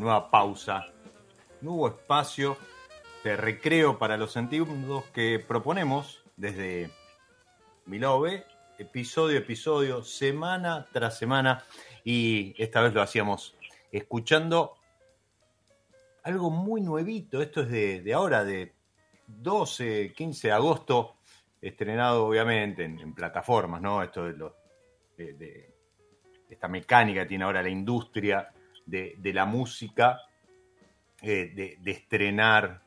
Nuevo espacio de recreo para los sentidos que proponemos desde Milove, episodio a episodio, semana tras semana, y esta vez lo hacíamos escuchando algo muy nuevito, esto es de, ahora, de 12, 15 de agosto, estrenado obviamente en, plataformas, ¿no? Esto de, lo, de, esta mecánica que tiene ahora la industria de, la música eh, de, estrenar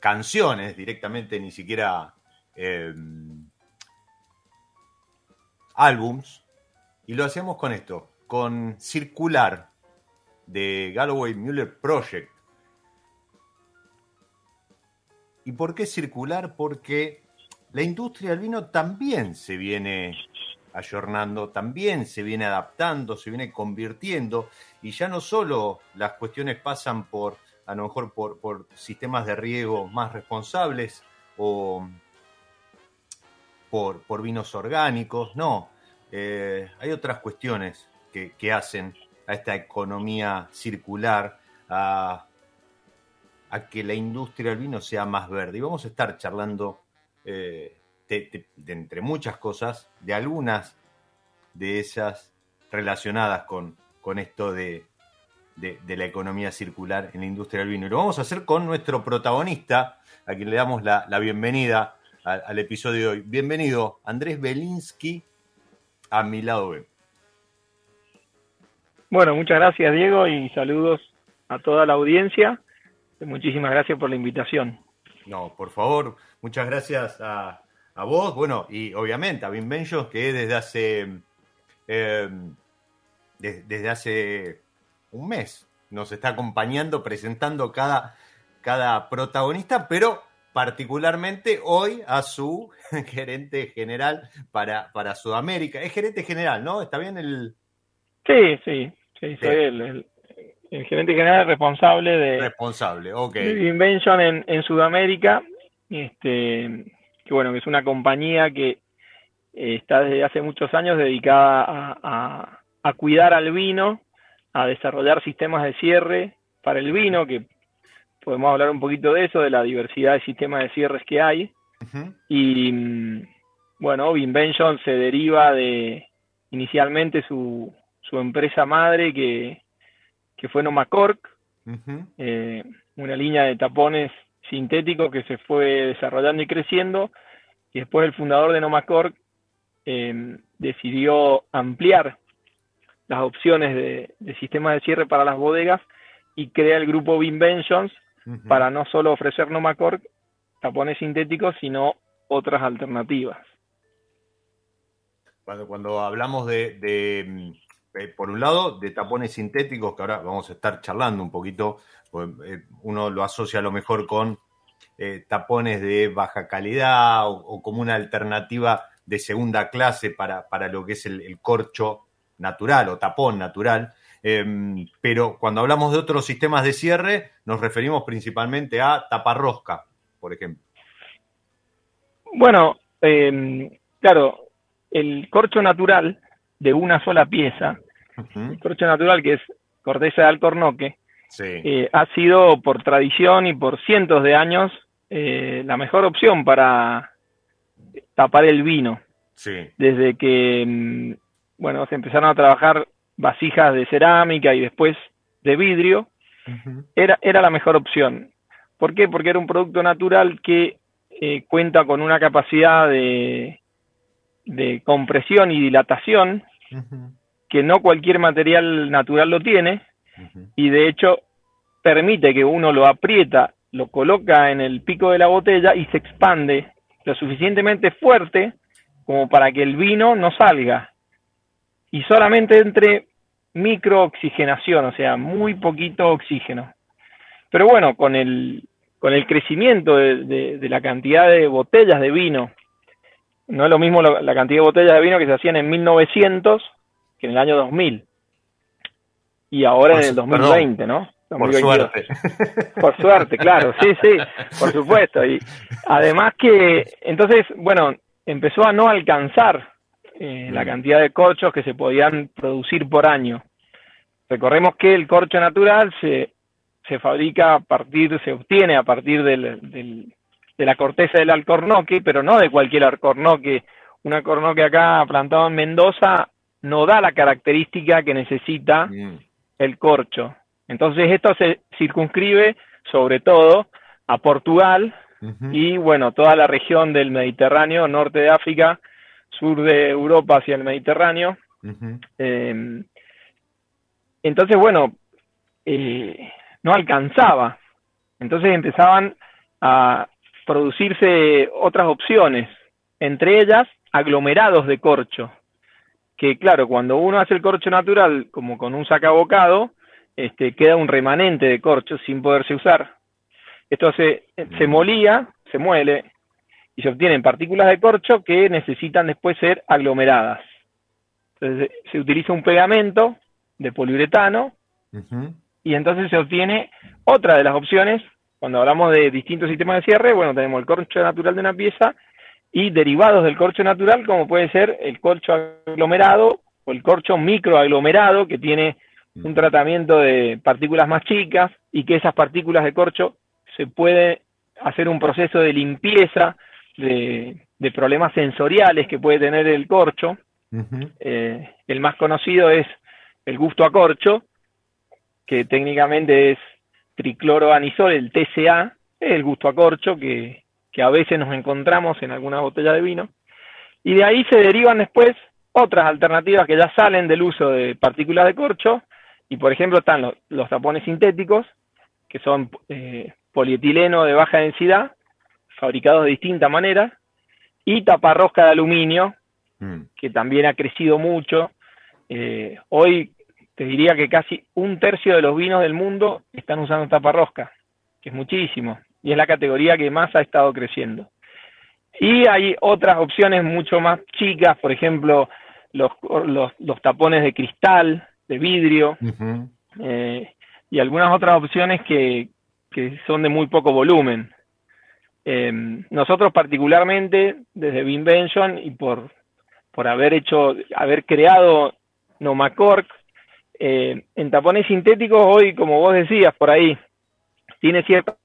canciones directamente, ni siquiera em, álbums. Y lo hacíamos con esto, con Circular de Galloway Muller Project. ¿Y por qué circular? Porque la industria del vino también se viene ayornando, también se viene adaptando, se viene convirtiendo, y ya no solo las cuestiones pasan por a lo mejor por, sistemas de riego más responsables o por, vinos orgánicos, no. Eh, hay otras cuestiones que, hacen a esta economía circular, a, que la industria del vino sea más verde. Y vamos a estar charlando, eh, de, entre muchas cosas, de algunas de esas relacionadas con, con esto de, de, la economía circular en la industria del vino. Y lo vamos a hacer con nuestro protagonista, a quien le damos la, bienvenida al, episodio de hoy. Bienvenido, Andrés Belinsky, a mi lado B. Bueno, muchas gracias Diego y saludos a toda la audiencia. Muchísimas gracias por la invitación. No, por favor, muchas gracias a, vos, bueno, y obviamente a Vin Benjo, que desde hace, eh, desde hace un mes nos está acompañando, presentando cada, cada protagonista, pero particularmente hoy a su gerente general para, para Sudamérica. Es gerente general, ¿no? ¿Está bien el...? Sí, sí, sí, soy el, gerente general responsable de... Responsable, ok. Invention en, en Sudamérica, este, que bueno, que es una compañía que eh, está desde hace muchos años dedicada a, a cuidar al vino a desarrollar sistemas de cierre para el vino, que podemos hablar un poquito de eso, de la diversidad de sistemas de cierres que hay. Y mm, bueno, Vinvention se deriva de inicialmente su, su empresa madre que, que fue Nomacork, eh, una línea de tapones sintéticos que se fue desarrollando y creciendo, y después el fundador de Nomacor eh, decidió ampliar las opciones de, de, sistema de cierre para las bodegas y crea el grupo Vinventions uh -huh. para no solo ofrecer Nomacor tapones sintéticos, sino otras alternativas. Cuando, cuando hablamos de, de, de, por un lado, de tapones sintéticos, que ahora vamos a estar charlando un poquito, pues, eh, uno lo asocia a lo mejor con eh, tapones de baja calidad o, como una alternativa de segunda clase para, para lo que es el, corcho natural o tapón natural. Eh, pero cuando hablamos de otros sistemas de cierre, nos referimos principalmente a taparrosca, por ejemplo. Bueno, eh, claro, el corcho natural de una sola pieza, uh -huh. el corcho natural que es corteza de alcornoque, sí. eh, ha sido por tradición y por cientos de años eh, la mejor opción para tapar el vino. Sí. Desde que, mm, bueno, se empezaron a trabajar vasijas de cerámica y después de vidrio, uh -huh. era, era la mejor opción. ¿Por qué? Porque era un producto natural que eh, cuenta con una capacidad de, de compresión y dilatación uh -huh. que no cualquier material natural lo tiene uh -huh. y de hecho permite que uno lo aprieta, lo coloca en el pico de la botella y se expande lo suficientemente fuerte como para que el vino no salga y solamente entre microoxigenación, o sea, muy poquito oxígeno. Pero bueno, con el, con el crecimiento de, de, de la cantidad de botellas de vino, no es lo mismo la, la, cantidad de botellas de vino que se hacían en 1900 que en el año 2000. Y ahora por en el 2020, perdón. ¿no? 2022. Por suerte. Por suerte, claro, sí, sí, por supuesto. Y además que, entonces, bueno, empezó a no alcanzar eh, la cantidad de corchos que se podían producir por año. Recordemos que el corcho natural se, se fabrica a partir, se obtiene a partir del, del, de la corteza del alcornoque, pero no de cualquier alcornoque. Un alcornoque acá plantado en Mendoza no da la característica que necesita el corcho. Entonces esto se circunscribe sobre todo a Portugal uh -huh. y bueno, toda la región del Mediterráneo, norte de África, sur de Europa hacia el Mediterráneo. Uh -huh. eh, entonces, bueno, eh, no alcanzaba. Entonces empezaban a producirse otras opciones, entre ellas aglomerados de corcho, que claro, cuando uno hace el corcho natural como con un sacabocado, este, queda un remanente de corcho sin poderse usar. Esto se, se molía, se muele, y se obtienen partículas de corcho que necesitan después ser aglomeradas. Entonces se utiliza un pegamento de poliuretano uh -huh. y entonces se obtiene otra de las opciones. Cuando hablamos de distintos sistemas de cierre, bueno, tenemos el corcho natural de una pieza y derivados del corcho natural, como puede ser el corcho aglomerado o el corcho microaglomerado, que tiene un tratamiento de partículas más chicas y que esas partículas de corcho se puede hacer un proceso de limpieza de, de problemas sensoriales que puede tener el corcho. Uh -huh. eh, el más conocido es el gusto a corcho, que técnicamente es tricloroanisol, el TCA, es el gusto a corcho que, que a veces nos encontramos en alguna botella de vino. Y de ahí se derivan después otras alternativas que ya salen del uso de partículas de corcho, y por ejemplo están los, los tapones sintéticos, que son eh, polietileno de baja densidad, fabricados de distinta manera, y taparrosca de aluminio, mm. que también ha crecido mucho. Eh, hoy te diría que casi un tercio de los vinos del mundo están usando taparrosca, que es muchísimo, y es la categoría que más ha estado creciendo. Y hay otras opciones mucho más chicas, por ejemplo, los, los, los tapones de cristal, de vidrio, uh -huh. eh, y algunas otras opciones que, que son de muy poco volumen. Eh, nosotros particularmente, desde Vinvention y por, por haber hecho, haber creado Nomacork, eh, en tapones sintéticos hoy, como vos decías por ahí, tiene cierta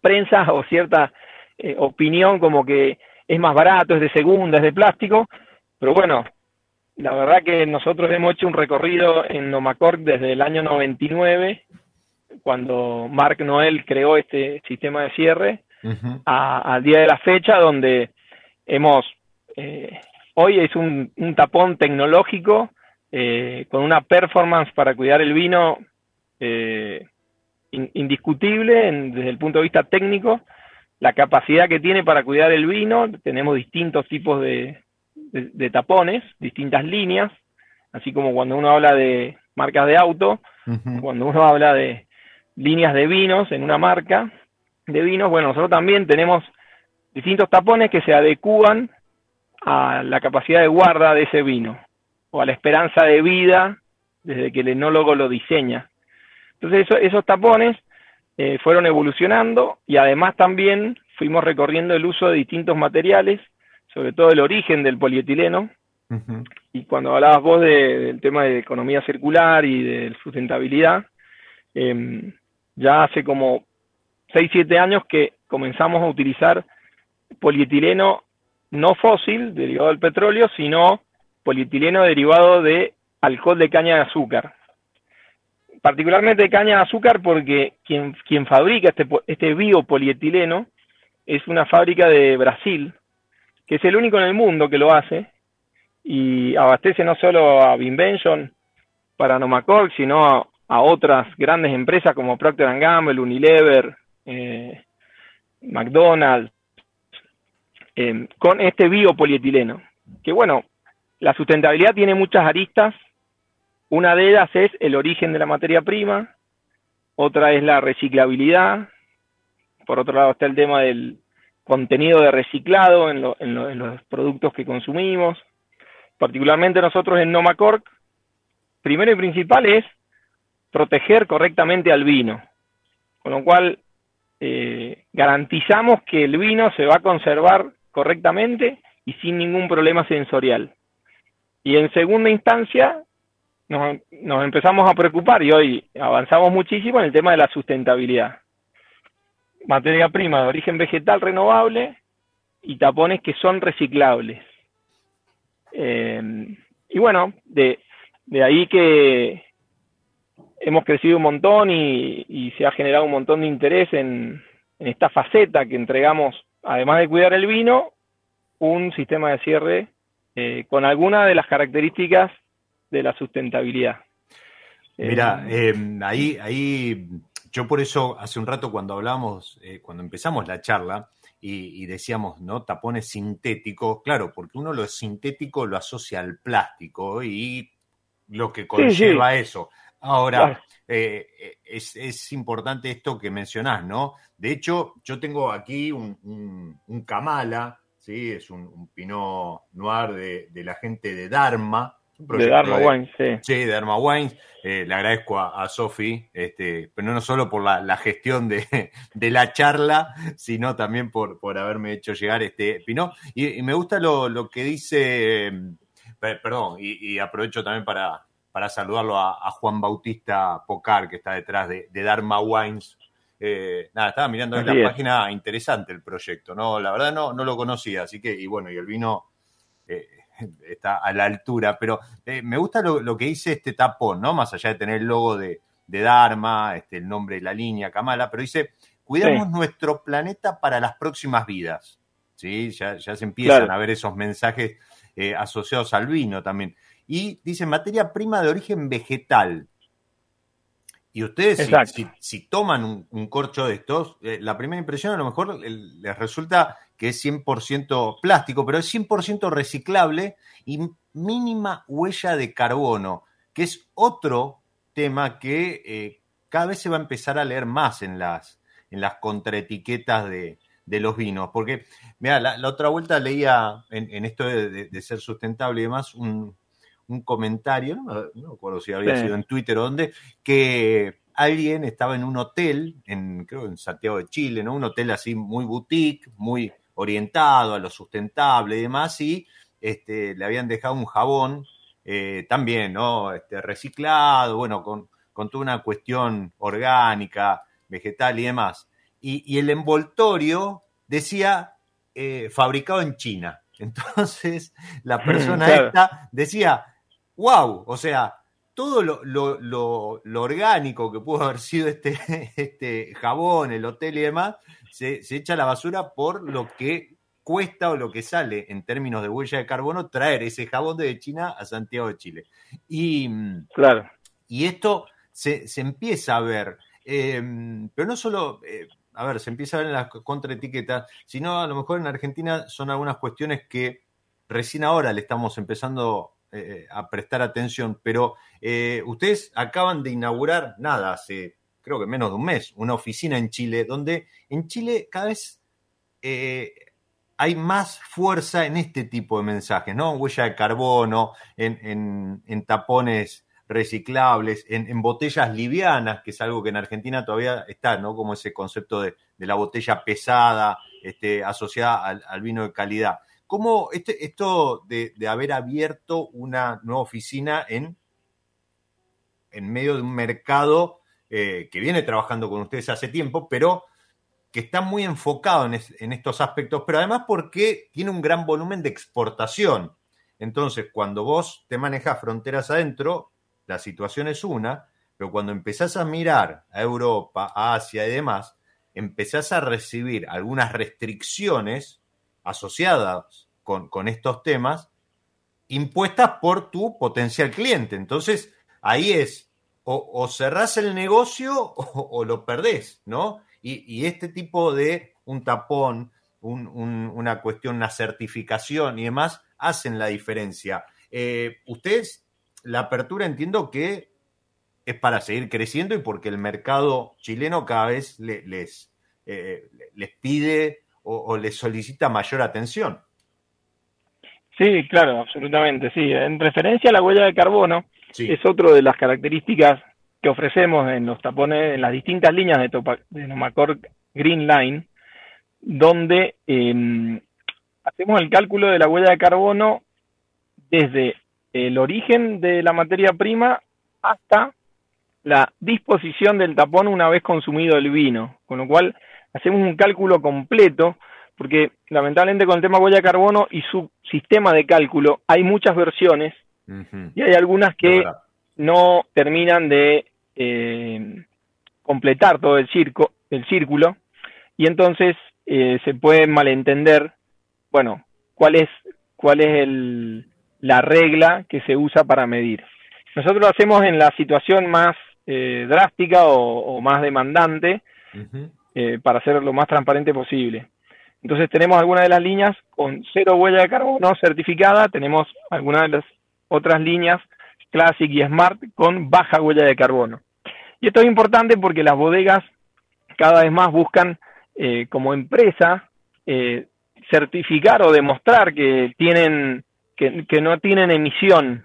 prensa o cierta eh, opinión como que es más barato, es de segunda, es de plástico, pero bueno, la verdad que nosotros hemos hecho un recorrido en Nomacork desde el año 99, cuando Mark Noel creó este sistema de cierre, al día de la fecha, donde hemos, eh, hoy es un, tapón tecnológico eh, con una performance para cuidar el vino eh, indiscutible desde el punto de vista técnico, la capacidad que tiene para cuidar el vino, tenemos distintos tipos de, tapones, distintas líneas, así como cuando uno habla de marcas de auto, cuando uno habla de líneas de vinos en una marca de vinos, bueno, nosotros también tenemos distintos tapones que se adecúan a la capacidad de guarda de ese vino o a la esperanza de vida desde que el enólogo lo diseña. Entonces esos tapones eh, fueron evolucionando y además también fuimos recorriendo el uso de distintos materiales, sobre todo el origen del polietileno. Y cuando hablabas vos del tema de economía circular y de sustentabilidad, em, ya hace como 6, 7 años que comenzamos a utilizar polietileno no fósil, derivado del petróleo, sino polietileno derivado de alcohol de caña de azúcar particularmente de caña de azúcar porque quien, quien fabrica este, este biopolietileno es una fábrica de Brasil, que es el único en el mundo que lo hace y abastece no solo a Binvention para Nomacorp, sino a, otras grandes empresas como Procter Gamble, Unilever, eh, McDonald's, eh, con este biopolietileno. Que bueno, la sustentabilidad tiene muchas aristas una de ellas es el origen de la materia prima, otra es la reciclabilidad, por otro lado está el tema del contenido de reciclado en, los productos que consumimos. Particularmente nosotros en Nomacorp, primero y principal es proteger correctamente al vino, con lo cual eh, garantizamos que el vino se va a conservar correctamente y sin ningún problema sensorial. Y en segunda instancia, nos, empezamos a preocupar y hoy avanzamos muchísimo en el tema de la sustentabilidad. Materia prima de origen vegetal renovable y tapones que son reciclables. Eh, y bueno, de, ahí que hemos crecido un montón y, se ha generado un montón de interés en, esta faceta que entregamos, además de cuidar el vino, un sistema de cierre eh, con algunas de las características de la sustentabilidad. Mira, eh, eh, ahí, ahí, yo por eso hace un rato cuando hablamos, eh, cuando empezamos la charla y, decíamos, ¿no? Tapones sintéticos, claro, porque uno lo sintético lo asocia al plástico y lo que conlleva eso. Ahora, es, importante esto que mencionás, ¿no? De hecho, yo tengo aquí un, un, Kamala, ¿sí? Es un, Pinot Noir de, de, la gente de Dharma, de Dharma Wines, sí. Sí, de Dharma Wines. Eh, le agradezco a, Sofi, este, pero no solo por la, gestión de, la charla, sino también por, por haberme hecho llegar este Pinot. Y, me gusta lo, que dice, eh, perdón, y, aprovecho también para, para saludarlo a, Juan Bautista Pocar, que está detrás de, Dharma Wines. Eh, nada, estaba mirando en la página interesante el proyecto, ¿no? La verdad no, no lo conocía, así que, y bueno, y el vino está a la altura, pero eh, me gusta lo, que dice este tapón, ¿no? Más allá de tener el logo de, Dharma, este, el nombre de la línea, Kamala, pero dice, cuidamos nuestro planeta para las próximas vidas, ¿sí? Ya, se empiezan a ver esos mensajes eh, asociados al vino también. Y dice, materia prima de origen vegetal. Y ustedes, si, toman un, corcho de estos, eh, la primera impresión a lo mejor les resulta que es 100% plástico, pero es 100% reciclable y mínima huella de carbono, que es otro tema que eh, cada vez se va a empezar a leer más en las, en las contraetiquetas de, los vinos. Porque, mira, la, otra vuelta leía en, esto de, ser sustentable y demás un, comentario, no, no recuerdo si había sido en Twitter o dónde, que alguien estaba en un hotel, en, creo en Santiago de Chile, ¿no? Un hotel así muy boutique, muy orientado a lo sustentable y demás, y este, le habían dejado un jabón eh, también, ¿no? Este, reciclado, bueno, con, toda una cuestión orgánica, vegetal y demás. Y, el envoltorio decía eh, fabricado en China. Entonces, la persona esta decía, wow, o sea, todo lo, lo, lo, orgánico que pudo haber sido este, este jabón, el hotel y demás, se, se echa a la basura por lo que cuesta o lo que sale en términos de huella de carbono traer ese jabón de China a Santiago de Chile. Y, claro. y esto se, empieza a ver, eh, pero no solo, eh, a ver, se empieza a ver en las contraetiquetas, sino a lo mejor en Argentina son algunas cuestiones que recién ahora le estamos empezando eh, a prestar atención, pero ustedes acaban de inaugurar, nada, hace creo que menos de un mes, una oficina en Chile, donde en Chile cada vez hay más fuerza en este tipo de mensajes, ¿no? Huella de carbono, en, tapones reciclables, en, botellas livianas, que es algo que en Argentina todavía está, ¿no? Como ese concepto de, la botella pesada, este, asociada al, vino de calidad. ¿Cómo este, esto de, haber abierto una nueva oficina en, en medio de un mercado eh, que viene trabajando con ustedes hace tiempo, pero que está muy enfocado en, estos aspectos, pero además porque tiene un gran volumen de exportación. Entonces, cuando vos te manejas fronteras adentro, la situación es una, pero cuando empezás a mirar a Europa, a Asia y demás, empezás a recibir algunas restricciones asociadas con, estos temas impuestas por tu potencial cliente. Entonces, ahí es, o, cerrás el negocio o, o, lo perdés, ¿no? Y, este tipo de un tapón, una cuestión, una certificación y demás, hacen la diferencia. Eh, ustedes, la apertura entiendo que es para seguir creciendo y porque el mercado chileno cada vez les, eh, les pide o, les solicita mayor atención. Sí, claro, absolutamente, sí. En referencia a la huella de carbono, es otra de las características que ofrecemos en los tapones, en las distintas líneas de, de Nomacor Green Line, donde em, hacemos el cálculo de la huella de carbono desde el origen de la materia prima hasta la disposición del tapón una vez consumido el vino, con lo cual hacemos un cálculo completo, porque lamentablemente con el tema huella de carbono y su sistema de cálculo hay muchas versiones y hay algunas que no terminan de eh, completar todo el, circo, el círculo y entonces eh, se puede malentender, bueno, cuál es, cuál es el, la regla que se usa para medir. Nosotros lo hacemos en la situación más eh, drástica o, más demandante para hacer lo más transparente posible. Entonces tenemos algunas de las líneas con cero huella de carbono certificada, tenemos algunas de las otras líneas Classic y Smart con baja huella de carbono. Y esto es importante porque las bodegas cada vez más buscan eh, como empresa eh, certificar o demostrar que tienen que, no tienen emisión.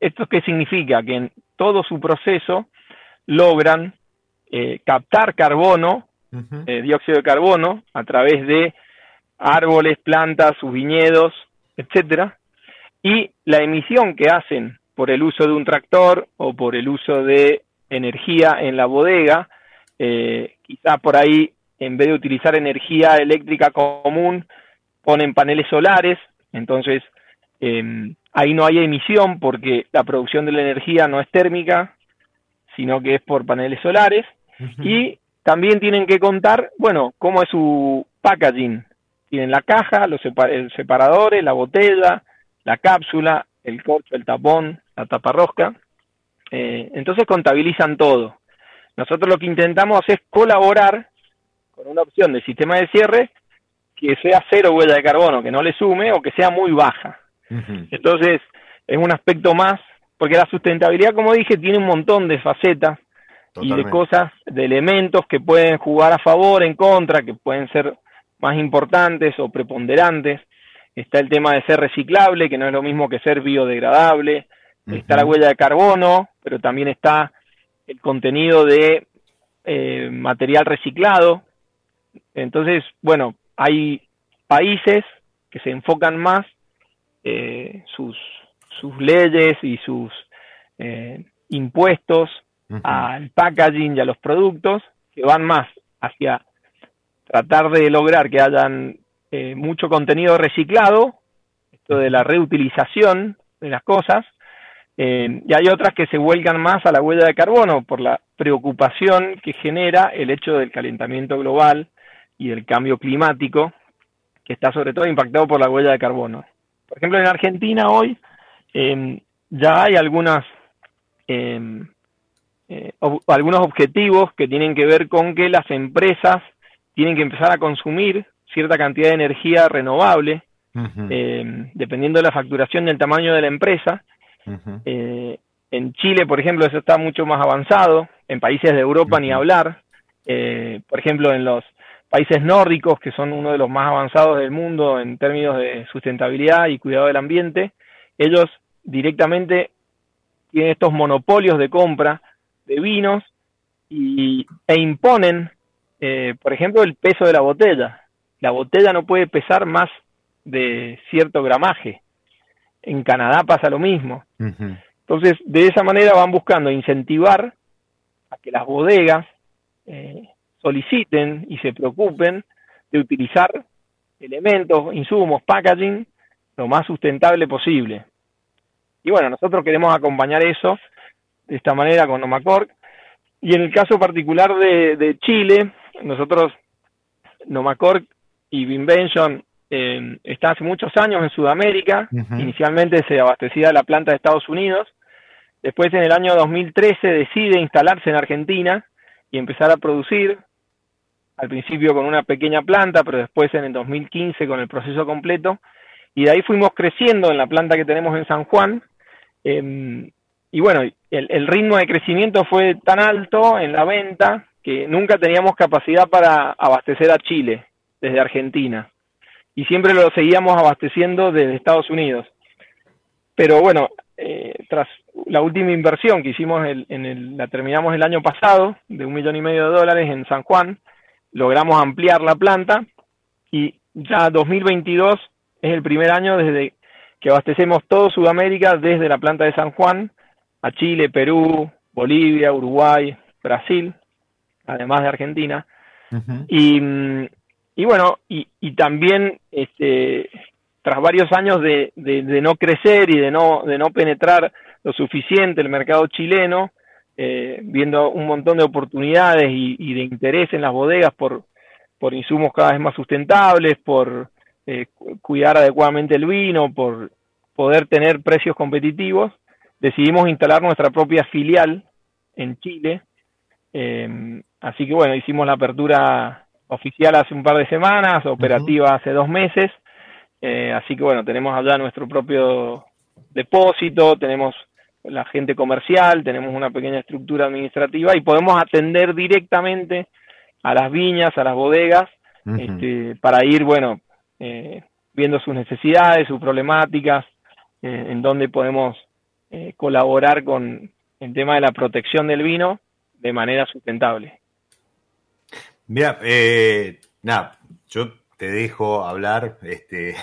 ¿Esto qué significa? Que en todo su proceso logran eh, captar carbono, dióxido de carbono, a través de árboles, plantas, sus viñedos, etcétera, y la emisión que hacen por el uso de un tractor o por el uso de energía en la bodega, eh, quizá por ahí en vez de utilizar energía eléctrica común, ponen paneles solares, entonces em, ahí no hay emisión porque la producción de la energía no es térmica, sino que es por paneles solares, y también tienen que contar, bueno, cómo es su packaging. Tienen la caja, los separadores, la botella, la cápsula, el corcho, el tapón, la taparrosca. Eh, entonces contabilizan todo. Nosotros lo que intentamos es colaborar con una opción de sistema de cierre que sea cero huella de carbono, que no le sume o que sea muy baja. Entonces, es un aspecto más, porque la sustentabilidad, como dije, tiene un montón de facetas y de cosas, de elementos que pueden jugar a favor, en contra, que pueden ser más importantes o preponderantes. Está el tema de ser reciclable, que no es lo mismo que ser biodegradable, está la huella de carbono, pero también está el contenido de eh, material reciclado. Entonces, bueno, hay países que se enfocan más eh, sus, sus leyes y sus eh, impuestos al packaging y a los productos que van más hacia tratar de lograr que hayan eh, mucho contenido reciclado, esto de la reutilización de las cosas, Eh, y hay otras que se vuelcan más a la huella de carbono por la preocupación que genera el hecho del calentamiento global y del cambio climático, que está sobre todo impactado por la huella de carbono. Por ejemplo, en Argentina hoy eh, ya hay algunas, algunos objetivos que tienen que ver con que las empresas tienen que empezar a consumir cierta cantidad de energía renovable, dependiendo de la facturación del tamaño de la empresa, eh, en Chile, por ejemplo, eso está mucho más avanzado, en países de Europa ni hablar, eh, por ejemplo, en los países nórdicos, que son uno de los más avanzados del mundo en términos de sustentabilidad y cuidado del ambiente, ellos directamente tienen estos monopolios de compra de vinos y, e imponen, eh, por ejemplo, el peso de la botella. La botella no puede pesar más de cierto gramaje. En Canadá pasa lo mismo. Entonces, de esa manera van buscando incentivar a que las bodegas eh, soliciten y se preocupen de utilizar elementos, insumos, packaging lo más sustentable posible. Y bueno, nosotros queremos acompañar eso de esta manera con Nomacork. Y en el caso particular de, Chile, nosotros, Nomacork y Vinvention eh, está hace muchos años en Sudamérica. Inicialmente se abastecía la planta de Estados Unidos. Después, en el año 2013, decide instalarse en Argentina y empezar a producir. Al principio con una pequeña planta, pero después en el 2015 con el proceso completo. Y de ahí fuimos creciendo en la planta que tenemos en San Juan. Em, y bueno, el, el ritmo de crecimiento fue tan alto en la venta que nunca teníamos capacidad para abastecer a Chile desde Argentina y siempre lo seguíamos abasteciendo desde Estados Unidos. Pero bueno, eh, tras la última inversión que hicimos, en el, la terminamos el año pasado, de un millón y medio de dólares en San Juan, logramos ampliar la planta y ya 2022 es el primer año desde que abastecemos todo Sudamérica desde la planta de San Juan a Chile, Perú, Bolivia, Uruguay, Brasil, además de Argentina. Y mm, y bueno, y, y también este, tras varios años de, de, no crecer y de no, de no penetrar lo suficiente el mercado chileno, eh, viendo un montón de oportunidades y, de interés en las bodegas por, por insumos cada vez más sustentables, por eh, cuidar adecuadamente el vino, por poder tener precios competitivos, decidimos instalar nuestra propia filial en Chile. Eh, así que bueno, hicimos la apertura oficial hace un par de semanas, operativa hace dos meses, eh, así que bueno, tenemos allá nuestro propio depósito, tenemos la gente comercial, tenemos una pequeña estructura administrativa y podemos atender directamente a las viñas, a las bodegas, este, para ir, bueno, eh, viendo sus necesidades, sus problemáticas, en donde podemos colaborar con el tema de la protección del vino de manera sustentable. Mira, eh, nada, yo te dejo hablar. Este,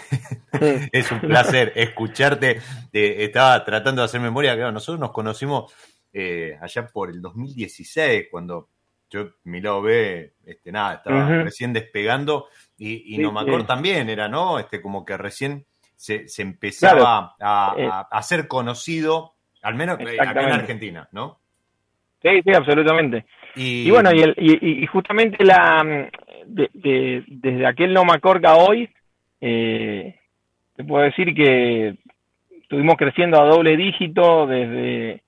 es un placer escucharte. estaba tratando de hacer memoria. Claro, nosotros nos conocimos eh, allá por el 2016, cuando yo, mi lado B, este, nada, estaba recién despegando. Y, y no me acuerdo también, era, ¿no? Este, como que recién se, se empezaba a, eh. a, ser conocido, al menos acá en Argentina, ¿no? Sí, sí, absolutamente. Y, bueno, y, y, justamente la desde aquel No Macorga hoy, eh, te puedo decir que estuvimos creciendo a doble dígito desde,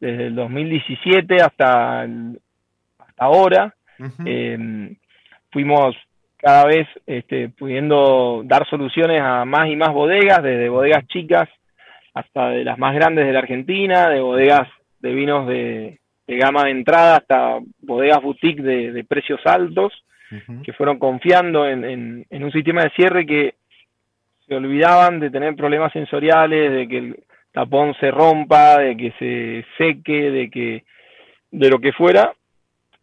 desde el 2017 hasta, hasta ahora. Eh, fuimos cada vez este, pudiendo dar soluciones a más y más bodegas, desde bodegas chicas hasta de las más grandes de la Argentina, de bodegas de vinos de, de gama de entrada hasta bodegas boutique de, precios altos, que fueron confiando en, en, un sistema de cierre que se olvidaban de tener problemas sensoriales, de que el tapón se rompa, de que se seque, de que de lo que fuera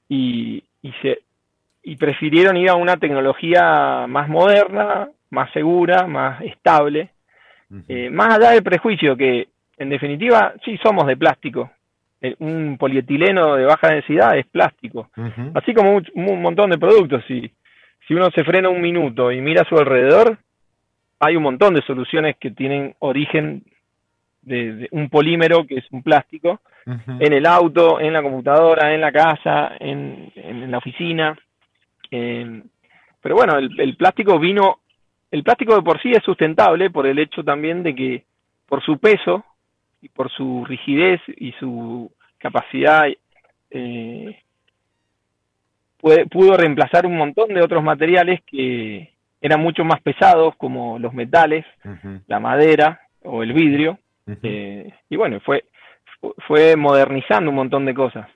y, y se y prefirieron ir a una tecnología más moderna, más segura, más estable, eh, más allá del prejuicio que en definitiva sí somos de plástico, eh, un polietileno de baja densidad es plástico. Así como un, montón de productos. Si, si uno se frena un minuto y mira a su alrededor, hay un montón de soluciones que tienen origen de, un polímero que es un plástico en el auto, en la computadora, en la casa, en, en la oficina. Eh, pero bueno, el, plástico vino, el plástico de por sí es sustentable por el hecho también de que por su peso y por su rigidez y su capacidad eh, pudo reemplazar un montón de otros materiales que eran mucho más pesados como los metales, la madera o el vidrio. Eh, y bueno, fue, fue modernizando un montón de cosas.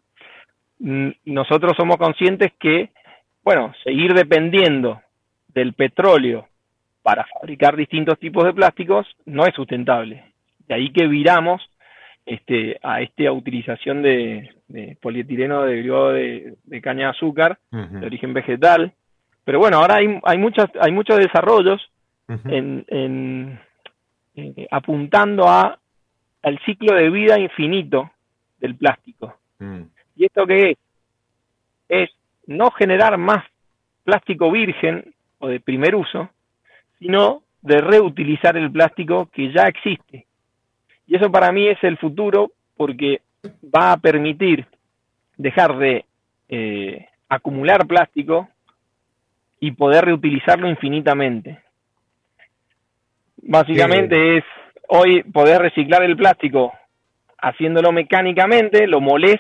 Nosotros somos conscientes que bueno, seguir dependiendo del petróleo para fabricar distintos tipos de plásticos no es sustentable. De ahí que viramos este, a esta utilización de, polietileno derivado de, de, caña de azúcar de origen vegetal. Pero bueno, ahora hay, hay, muchas, hay muchos desarrollos en, eh, apuntando a al ciclo de vida infinito del plástico. Mm. ¿Y esto qué es? Es no generar más plástico virgen o de primer uso, sino de reutilizar el plástico que ya existe. Y eso para mí es el futuro porque va a permitir dejar de eh, acumular plástico y poder reutilizarlo infinitamente. Básicamente es hoy poder reciclar el plástico haciéndolo mecánicamente, lo molés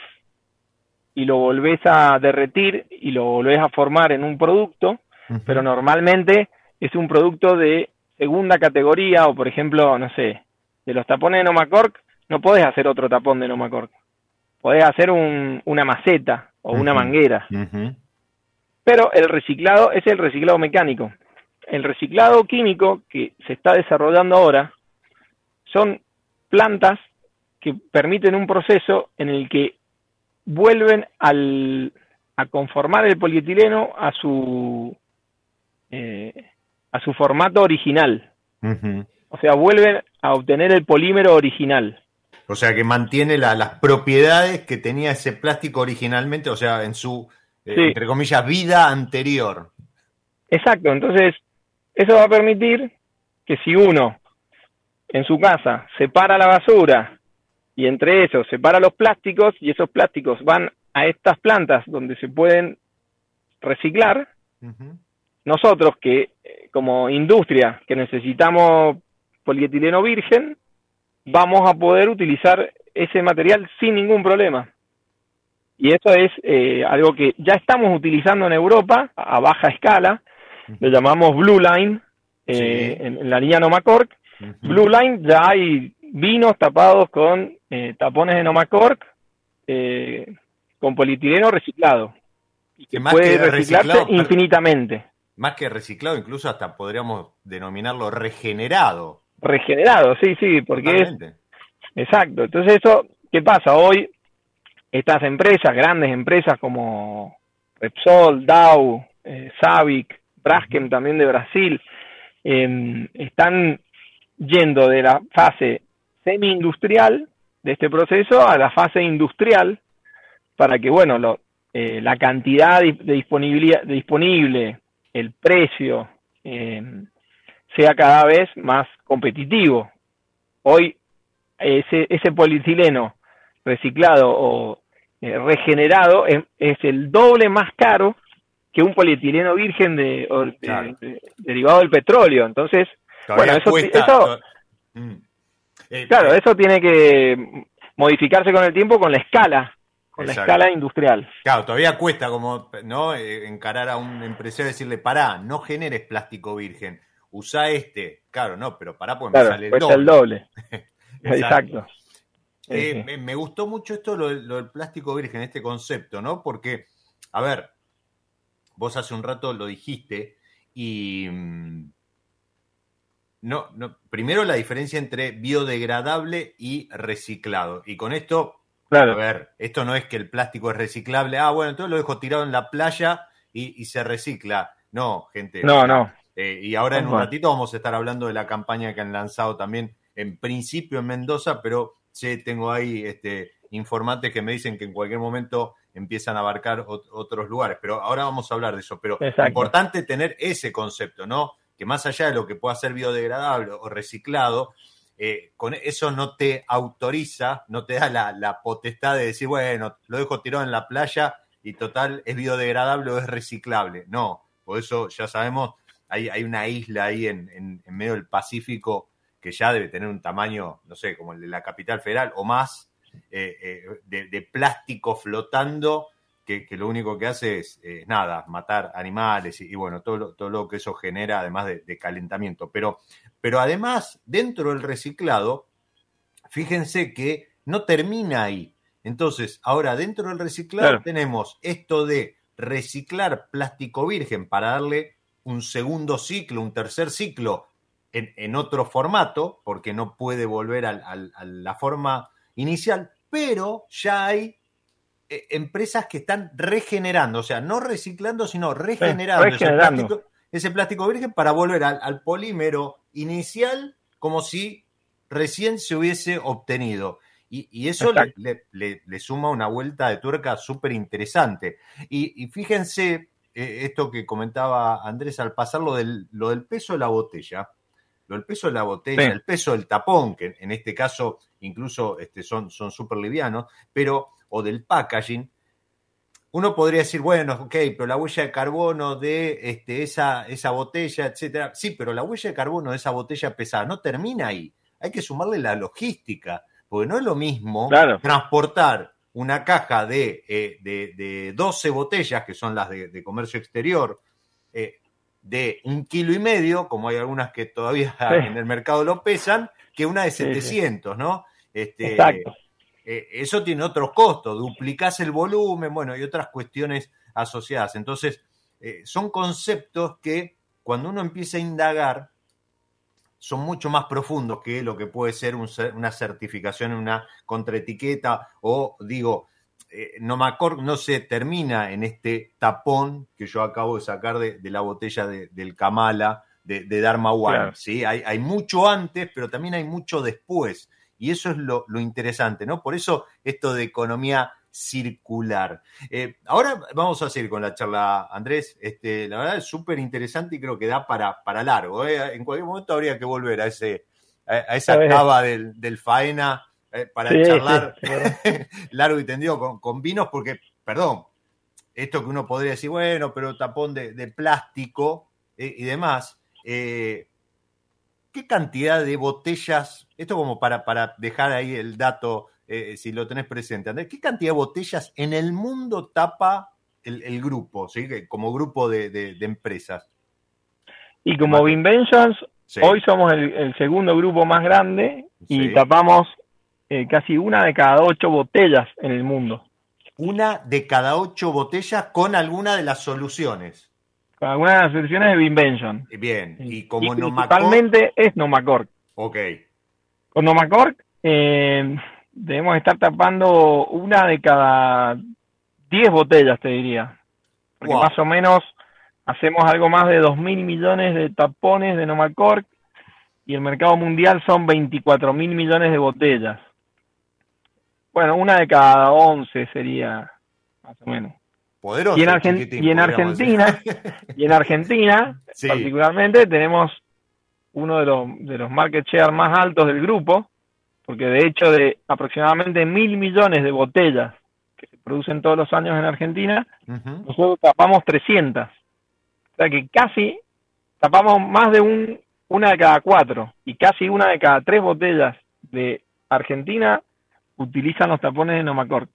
y lo volvés a derretir y lo volvés a formar en un producto, pero normalmente es un producto de segunda categoría o por ejemplo, no sé, de los tapones de Nomacork no podés hacer otro tapón de Nomacork. Podés hacer un, una maceta o una manguera. Pero el reciclado es el reciclado mecánico. El reciclado químico que se está desarrollando ahora son plantas que permiten un proceso en el que vuelven al, a conformar el polietileno a su eh, a su formato original. O sea, vuelven a obtener el polímero original. O sea, que mantiene las propiedades que tenía ese plástico originalmente, o sea, en su, eh, entre comillas, vida anterior. Exacto, entonces eso va a permitir que si uno en su casa separa la basura y entre esos separa los plásticos y esos plásticos van a estas plantas donde se pueden reciclar. Nosotros que eh, como industria que necesitamos polietileno virgen, vamos a poder utilizar ese material sin ningún problema. Y eso es eh, algo que ya estamos utilizando en Europa a baja escala, lo llamamos Blue Line, eh, en, la línea Nomacork. Blue Line ya hay vinos tapados con eh, tapones de Nomacork eh, con polietileno reciclado. Y que puede reciclarse infinitamente. Más que reciclado, incluso hasta podríamos denominarlo regenerado. Regenerado, sí, sí, porque es... Exacto. Entonces eso, ¿qué pasa? Hoy estas empresas, grandes empresas como Repsol, Dow, eh, Savic, Braskem también de Brasil, em, están yendo de la fase semi-industrial de este proceso a la fase industrial para que, bueno, lo, eh, la cantidad de, disponibilidad, disponible, el precio, eh, sea cada vez más competitivo. Hoy ese, ese polietileno reciclado o eh, regenerado es, el doble más caro que un polietileno virgen de, derivado del petróleo. Entonces, bueno, eso, eso mm. Eh, claro, eh, eso tiene que modificarse con el tiempo con la escala, con la escala industrial. Claro, todavía cuesta como no eh, encarar a un empresario y decirle, pará, no generes plástico virgen, usa este. Claro, no, pero pará, pues claro, me sale el doble. Exacto. Me, gustó mucho esto, lo, lo, del plástico virgen, este concepto, ¿no? Porque, a ver, vos hace un rato lo dijiste y mm, no, no, primero la diferencia entre biodegradable y reciclado. Y con esto, claro. a ver, esto no es que el plástico es reciclable. Ah, bueno, entonces lo dejo tirado en la playa y, se recicla. No, gente. No, no. Eh, y ahora en un ratito vamos a estar hablando de la campaña que han lanzado también en principio en Mendoza, pero sí tengo ahí este, informantes que me dicen que en cualquier momento empiezan a abarcar otros lugares. Pero ahora vamos a hablar de eso. Pero es importante tener ese concepto, ¿no? Que más allá de lo que pueda ser biodegradable o reciclado, eh, con eso no te autoriza, no te da la, potestad de decir, bueno, lo dejo tirado en la playa y total es biodegradable o es reciclable. No, por eso ya sabemos, hay, hay una isla ahí en, en, medio del Pacífico que ya debe tener un tamaño, no sé, como el de la capital federal o más, eh, eh, de, plástico flotando que, lo único que hace es, nada, matar animales y, bueno, todo lo, todo lo que eso genera además de, calentamiento. Pero, pero además, dentro del reciclado, fíjense que no termina ahí. Entonces, ahora dentro del reciclado tenemos esto de reciclar plástico virgen para darle un segundo ciclo, un tercer ciclo en, otro formato, porque no puede volver a la forma inicial, pero ya hay eh, empresas que están regenerando, o sea, no reciclando, sino regenerando, Ese, plástico, virgen para volver al, polímero inicial como si recién se hubiese obtenido. Y, eso le, suma una vuelta de tuerca súper interesante. Y, fíjense eh, esto que comentaba Andrés al pasar lo del, lo del peso de la botella. Lo del peso de la botella, el peso del tapón, que en este caso incluso este, son súper livianos, pero o del packaging, uno podría decir, bueno, ok, pero la huella de carbono de este, esa, esa botella, etcétera. Sí, pero la huella de carbono de esa botella pesada no termina ahí. Hay que sumarle la logística, porque no es lo mismo transportar una caja de, eh, de, 12 botellas, que son las de, comercio exterior, de un kilo y medio, como hay algunas que todavía en el mercado lo pesan, que una de 700, ¿no? Este, Exacto. Eh, eso tiene otros costos, duplicás el volumen, bueno, y otras cuestiones asociadas. Entonces, eh, son conceptos que cuando uno empieza a indagar, son mucho más profundos que lo que puede ser una certificación en una contraetiqueta o digo, eh, Nomacor no se termina en este tapón que yo acabo de sacar de, la botella del Kamala, de, Dharma One. ¿sí? Hay, hay, mucho antes, pero también hay mucho después. Y eso es lo, interesante, ¿no? Por eso esto de economía circular. Eh, ahora vamos a seguir con la charla, Andrés. Este, la verdad es súper interesante y creo que da para, para largo. ¿eh? En cualquier momento habría que volver a, ese, a, esa cava del, faena eh, para charlar largo y tendido con, vinos, porque, perdón, esto que uno podría decir, bueno, pero tapón de, plástico y demás. ¿Qué cantidad de botellas, esto como para, para dejar ahí el dato, eh, si lo tenés presente, Andrés, ¿qué cantidad de botellas en el mundo tapa el, grupo, ¿sí? como grupo de, empresas? Y como Vinventions, hoy somos el, segundo grupo más grande y tapamos eh, casi una de cada ocho botellas en el mundo. Una de cada ocho botellas con alguna de las soluciones algunas de las soluciones de Vinvention. Bien, y como y Principalmente es Nomacork. Ok. Con Nomacork eh, debemos estar tapando una de cada 10 botellas, te diría. Porque más o menos hacemos algo más de 2 mil millones de tapones de Nomacork y el mercado mundial son 24 mil millones de botellas. Bueno, una de cada 11 sería más o menos. Y en, Argentina, y en Argentina, particularmente, tenemos uno de los, de los market share más altos del grupo, porque de hecho de aproximadamente mil millones de botellas que se producen todos los años en Argentina, nosotros tapamos 300. O sea que casi tapamos más de un, una de cada cuatro y casi una de cada tres botellas de Argentina utilizan los tapones de Nomacork.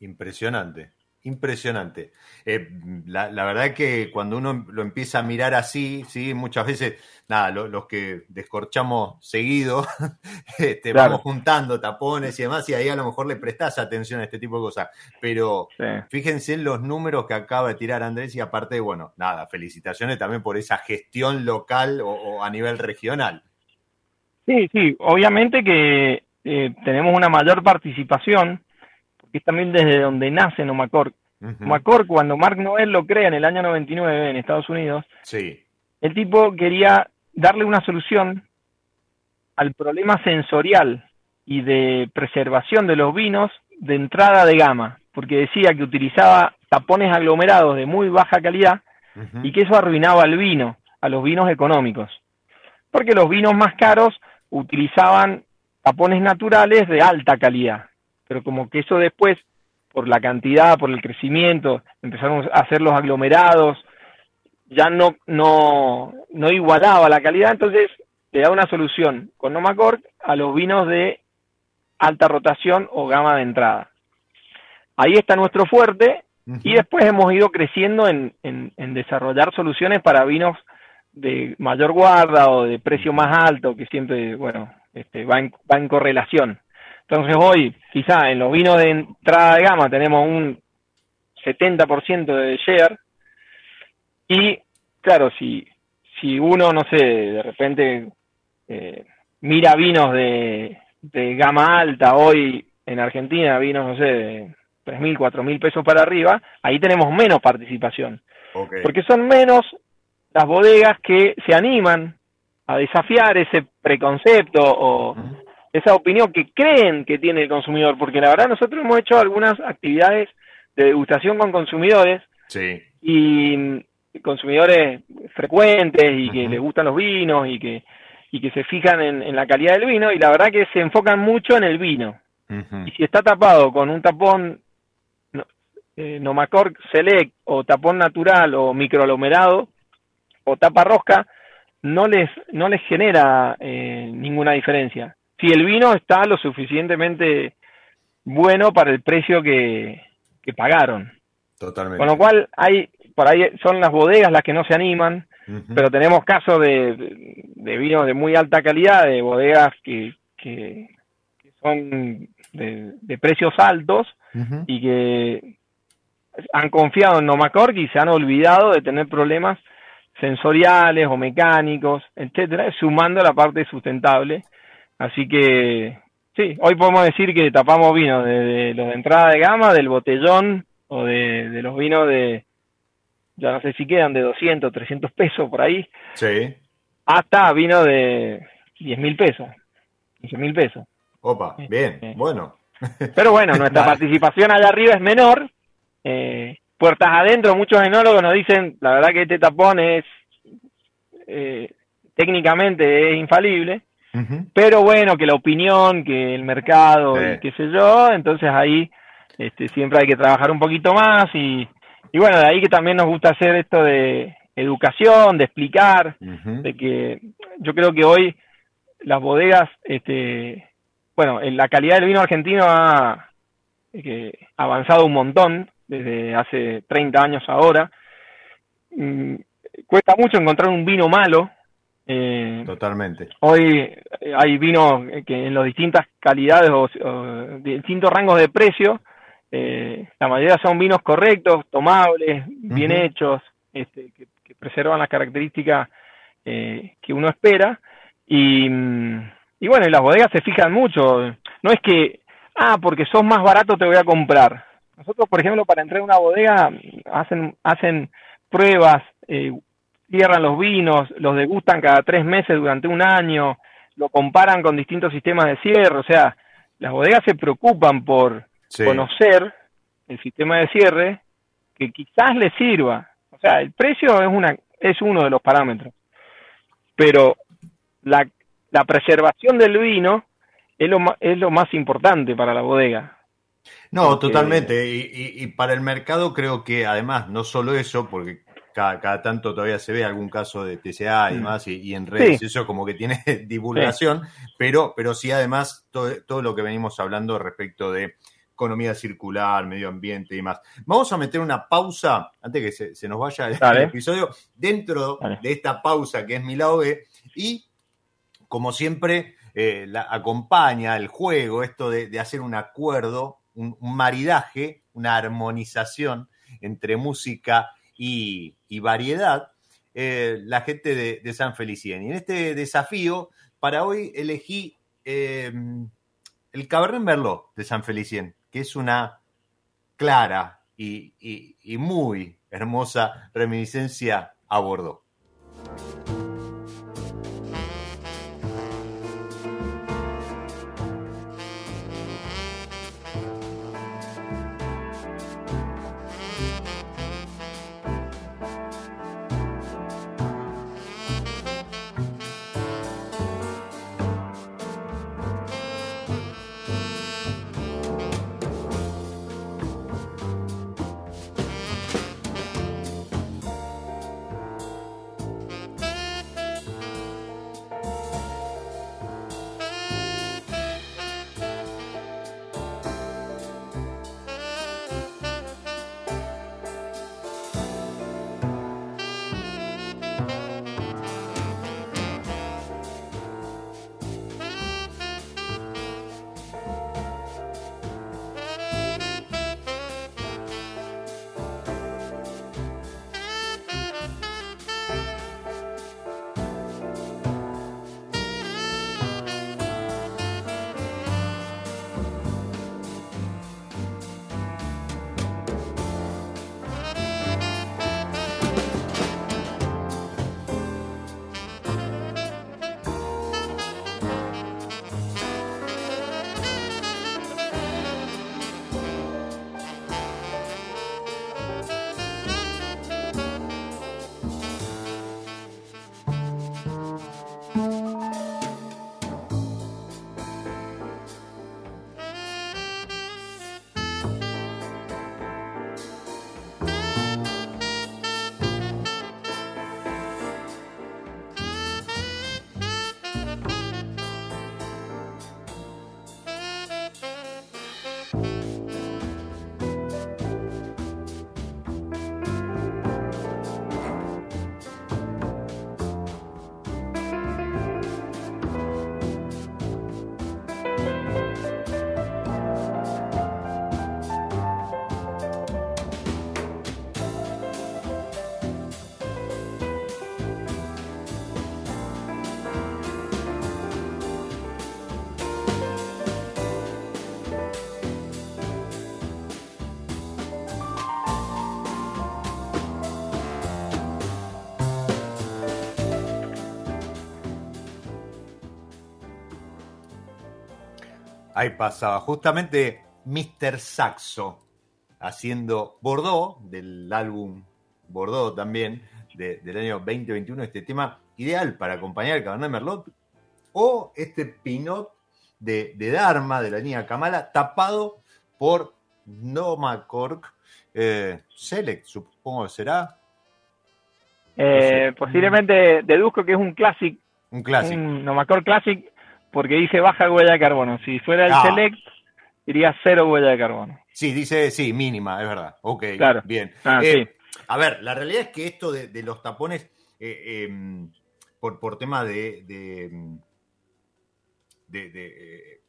Impresionante. Impresionante. Eh, la, verdad es que cuando uno lo empieza a mirar así, sí, muchas veces, nada, los que descorchamos seguido, este, vamos juntando tapones y demás, y ahí a lo mejor le prestás atención a este tipo de cosas. Pero fíjense en los números que acaba de tirar Andrés, y aparte, bueno, nada, felicitaciones también por esa gestión local o, a nivel regional. Sí, sí, obviamente que eh, tenemos una mayor participación que es también desde donde nace Nomacork. Uh cuando Mark Noel lo crea en el año 99 en Estados Unidos, sí. el tipo quería darle una solución al problema sensorial y de preservación de los vinos de entrada de gama, porque decía que utilizaba tapones aglomerados de muy baja calidad y que eso arruinaba el vino, a los vinos económicos. Porque los vinos más caros utilizaban tapones naturales de alta calidad, pero como que eso después, por la cantidad, por el crecimiento, empezaron a hacer los aglomerados, ya no, no, no igualaba la calidad, entonces le da una solución con Nomacork a los vinos de alta rotación o gama de entrada. Ahí está nuestro fuerte y después hemos ido creciendo en, en, desarrollar soluciones para vinos de mayor guarda o de precio más alto, que siempre, bueno, este, va, en, va en correlación. Entonces hoy, quizá en los vinos de entrada de gama tenemos un 70% de share y claro, si, si uno, no sé, de repente eh, mira vinos de, de gama alta hoy en Argentina, vinos, no sé, de 3.000, 4.000 pesos para arriba, ahí tenemos menos participación. Porque son menos las bodegas que se animan a desafiar ese preconcepto o esa opinión que creen que tiene el consumidor, porque la verdad nosotros hemos hecho algunas actividades de degustación con consumidores y consumidores frecuentes y que les gustan los vinos y que y que se fijan en, la calidad del vino y la verdad que se enfocan mucho en el vino. Y si está tapado con un tapón eh, Nomacork Select o tapón natural o microaglomerado o tapa rosca, no les, no les genera eh, ninguna diferencia. Si el vino está lo suficientemente bueno para el precio que, que pagaron. Totalmente. Con lo cual, hay, por ahí son las bodegas las que no se animan, pero tenemos casos de, de, vinos de muy alta calidad, de bodegas que, que, son de, precios altos y que han confiado en Nomacork y se han olvidado de tener problemas sensoriales o mecánicos, etcétera, sumando la parte sustentable. Así que sí, hoy podemos decir que tapamos vinos de, los de entrada de gama, del botellón o de, de los vinos de, ya no sé si quedan de 200, 300 pesos por ahí, sí. hasta vino de 10 mil pesos, 15 mil pesos. Opa, bien, eh, bueno. Pero bueno, nuestra participación allá arriba es menor. Eh, puertas adentro, muchos enólogos nos dicen, la verdad que este tapón es, eh, técnicamente es infalible, pero bueno, que la opinión, que el mercado, y qué sé yo, entonces ahí este, siempre hay que trabajar un poquito más y, y bueno, de ahí que también nos gusta hacer esto de educación, de explicar, de que yo creo que hoy las bodegas, este, bueno, la calidad del vino argentino ha avanzado un montón desde hace 30 años ahora. Mm, cuesta mucho encontrar un vino malo. Eh, Totalmente. Hoy hay vinos que en las distintas calidades o, o distintos rangos de precio eh, la mayoría son vinos correctos, tomables, bien hechos, este, que, preservan las características eh, que uno espera. Y, y bueno, y las bodegas se fijan mucho. No es que, ah, porque sos más barato te voy a comprar. Nosotros, por ejemplo, para entrar a una bodega hacen, hacen pruebas, eh, cierran los vinos, los degustan cada tres meses durante un año, lo comparan con distintos sistemas de cierre. O sea, las bodegas se preocupan por conocer el sistema de cierre que quizás le sirva. O sea, el precio es, una, es uno de los parámetros, pero la, la preservación del vino es lo, es lo más importante para la bodega. No, totalmente. Y, y, para el mercado creo que además, no solo eso, porque cada, cada tanto todavía se ve algún caso de TCA y mm. demás, y, en redes eso como que tiene divulgación, pero, pero sí además todo, todo lo que venimos hablando respecto de economía circular, medio ambiente y demás. Vamos a meter una pausa, antes que se, nos vaya el, episodio, dentro de esta pausa que es mi lado B, y como siempre, eh, la, acompaña el juego esto de, hacer un acuerdo, un, maridaje, una armonización entre música y, variedad, eh, la gente de, San Felicien. Y en este desafío, para hoy elegí eh, el Cabernet Merlot de San Felicien que es una clara y, muy hermosa reminiscencia a Bordeaux. Ahí pasaba, justamente Mr. Saxo haciendo Bordeaux, del álbum Bordeaux también, del año 2021, este tema ideal para acompañar el Cabernet Merlot, o este Pinot de, Dharma, de la línea Kamala, tapado por Noma Cork eh, Select, supongo que será. Eh, posiblemente deduzco que es un Classic. Un Classic. Un Nomacork Classic, porque dice baja huella de carbono. Si fuera el Ah. Select, iría cero huella de carbono. Sí, dice, sí, mínima, es verdad. Ok, Claro. bien. Ah, Eh, A ver, la realidad es que esto de, de los tapones, eh, eh, por, por tema de, de, de- de, eh,